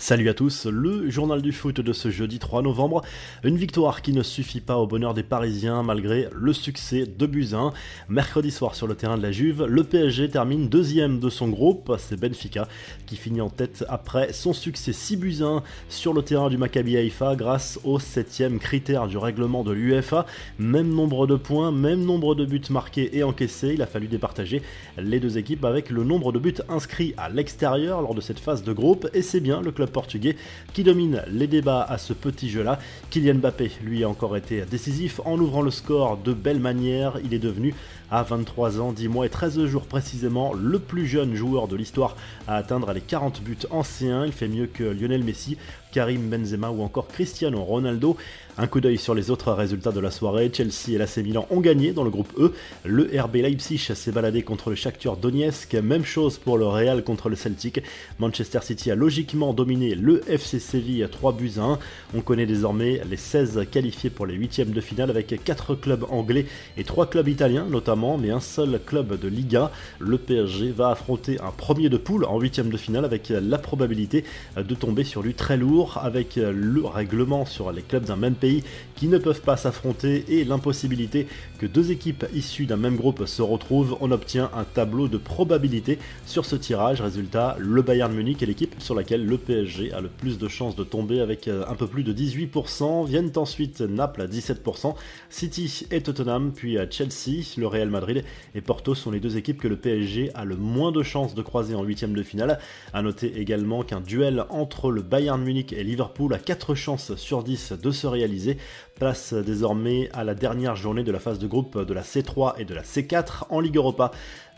Salut à tous, le journal du foot de ce jeudi 3 novembre. Une victoire qui ne suffit pas au bonheur des Parisiens malgré le succès de Buzyn. Mercredi soir sur le terrain de la Juve, le PSG termine deuxième de son groupe. C'est Benfica qui finit en tête après son succès 6 buts sur le terrain du Maccabi Haïfa grâce au septième critère du règlement de l'UEFA. Même nombre de points, même nombre de buts marqués et encaissés. Il a fallu départager les deux équipes avec le nombre de buts inscrits à l'extérieur lors de cette phase de groupe. Et c'est bien le club portugais qui domine les débats à ce petit jeu-là. Kylian Mbappé, lui, a encore été décisif en ouvrant le score de belle manière. Il est devenu, à 23 ans, 10 mois et 13 jours précisément, le plus jeune joueur de l'histoire à atteindre les 40 buts anciens. Il fait mieux que Lionel Messi, Karim Benzema ou encore Cristiano Ronaldo. Un coup d'œil sur les autres résultats de la soirée. Chelsea et l'AC Milan ont gagné dans le groupe E. Le RB Leipzig s'est baladé contre le Shakhtar Donetsk. Même chose pour le Real contre le Celtic. Manchester City a logiquement dominé le FC Séville à 3 buts à 1. On connaît désormais les 16 qualifiés pour les huitièmes de finale avec 4 clubs anglais et 3 clubs italiens notamment, mais un seul club de Liga. Le PSG va affronter un premier de poule en huitièmes de finale avec la probabilité de tomber sur lui très lourd avec le règlement sur les clubs d'un même pays qui ne peuvent pas s'affronter et l'impossibilité que deux équipes issues d'un même groupe se retrouvent, on obtient un tableau de probabilité sur ce tirage. Résultat, le Bayern Munich est l'équipe sur laquelle le PSG a le plus de chances de tomber avec euh, un peu plus de 18%. Viennent ensuite Naples à 17%, City et Tottenham, puis à Chelsea, le Real Madrid et Porto sont les deux équipes que le PSG a le moins de chances de croiser en huitième de finale. A noter également qu'un duel entre le Bayern Munich et Liverpool a 4 chances sur 10 de se réaliser Place désormais à la dernière journée de la phase de groupe de la C3 et de la C4 en Ligue Europa.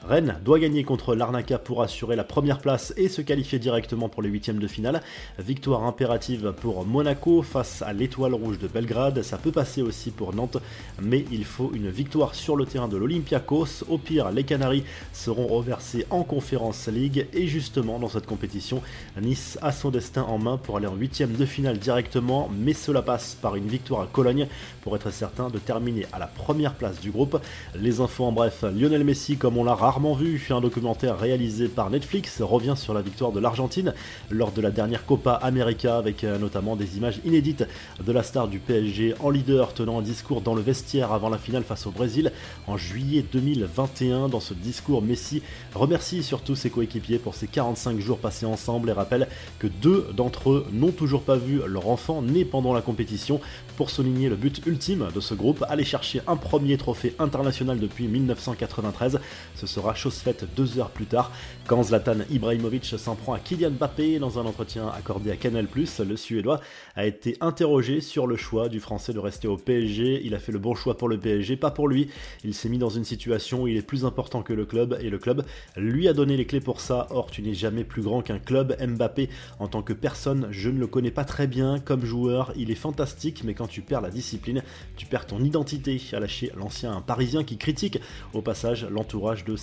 Rennes doit gagner contre l'Arnaca pour assurer la première place et se qualifier directement pour les huitièmes de finale. Victoire impérative pour Monaco face à l'Étoile Rouge de Belgrade. Ça peut passer aussi pour Nantes, mais il faut une victoire sur le terrain de l'Olympiakos. Au pire, les Canaries seront reversés en Conférence League et justement dans cette compétition, Nice a son destin en main pour aller en huitième de finale directement, mais cela passe par une victoire à Cologne pour être certain de terminer à la première place du groupe. Les infos en bref, Lionel Messi comme on l'a rarement vu, un documentaire réalisé par Netflix revient sur la victoire de l'Argentine lors de la dernière Copa América avec euh, notamment des images inédites de la star du PSG en leader tenant un discours dans le vestiaire avant la finale face au Brésil en juillet 2021. Dans ce discours, Messi remercie surtout ses coéquipiers pour ces 45 jours passés ensemble et rappelle que deux d'entre eux n'ont toujours pas vu leur enfant né pendant la compétition pour souligner le but ultime de ce groupe, aller chercher un premier trophée international depuis 1993. Ce chose faite deux heures plus tard quand Zlatan Ibrahimovic s'en prend à Kylian Mbappé dans un entretien accordé à Canal+. Le Suédois a été interrogé sur le choix du Français de rester au PSG. Il a fait le bon choix pour le PSG, pas pour lui. Il s'est mis dans une situation où il est plus important que le club et le club lui a donné les clés pour ça. Or, tu n'es jamais plus grand qu'un club. Mbappé, en tant que personne, je ne le connais pas très bien comme joueur. Il est fantastique, mais quand tu perds la discipline, tu perds ton identité. A lâché l'ancien parisien qui critique au passage l'entourage de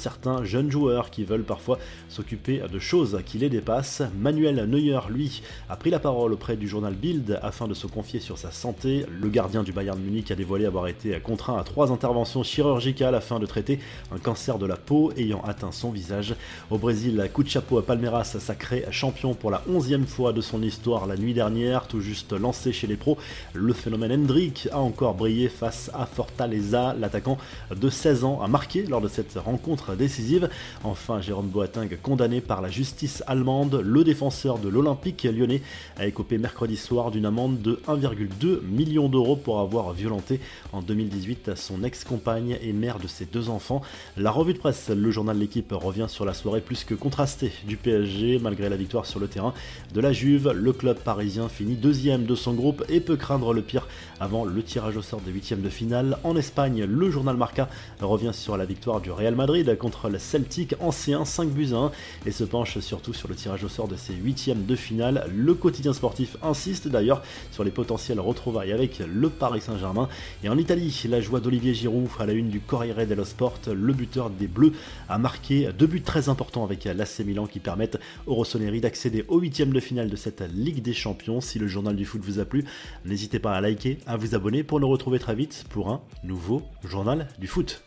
jeunes joueurs qui veulent parfois s'occuper de choses qui les dépassent. Manuel Neuer, lui, a pris la parole auprès du journal Bild afin de se confier sur sa santé. Le gardien du Bayern Munich a dévoilé avoir été contraint à trois interventions chirurgicales afin de traiter un cancer de la peau ayant atteint son visage. Au Brésil, coup de chapeau à Palmeiras, sacré champion pour la onzième fois de son histoire la nuit dernière, tout juste lancé chez les pros. Le phénomène Hendrik a encore brillé face à Fortaleza, l'attaquant de 16 ans a marqué lors de cette rencontre Enfin, Jérôme Boateng, condamné par la justice allemande, le défenseur de l'Olympique lyonnais a écopé mercredi soir d'une amende de 1,2 million d'euros pour avoir violenté en 2018 son ex-compagne et mère de ses deux enfants. La revue de presse, le journal L'équipe revient sur la soirée plus que contrastée du PSG malgré la victoire sur le terrain de la Juve. Le club parisien finit deuxième de son groupe et peut craindre le pire avant le tirage au sort des huitièmes de finale. En Espagne, le journal Marca revient sur la victoire du Real Madrid contre le Celtic ancien 5 buts 1 et se penche surtout sur le tirage au sort de ses huitièmes de finale. Le quotidien sportif insiste d'ailleurs sur les potentiels retrouvailles avec le Paris Saint-Germain. Et en Italie, la joie d'Olivier Giroud à la une du Corriere dello Sport, le buteur des Bleus a marqué deux buts très importants avec l'AC Milan qui permettent aux Rossoneri d'accéder aux huitièmes de finale de cette Ligue des Champions. Si le journal du foot vous a plu, n'hésitez pas à liker, à vous abonner pour nous retrouver très vite pour un nouveau journal du foot.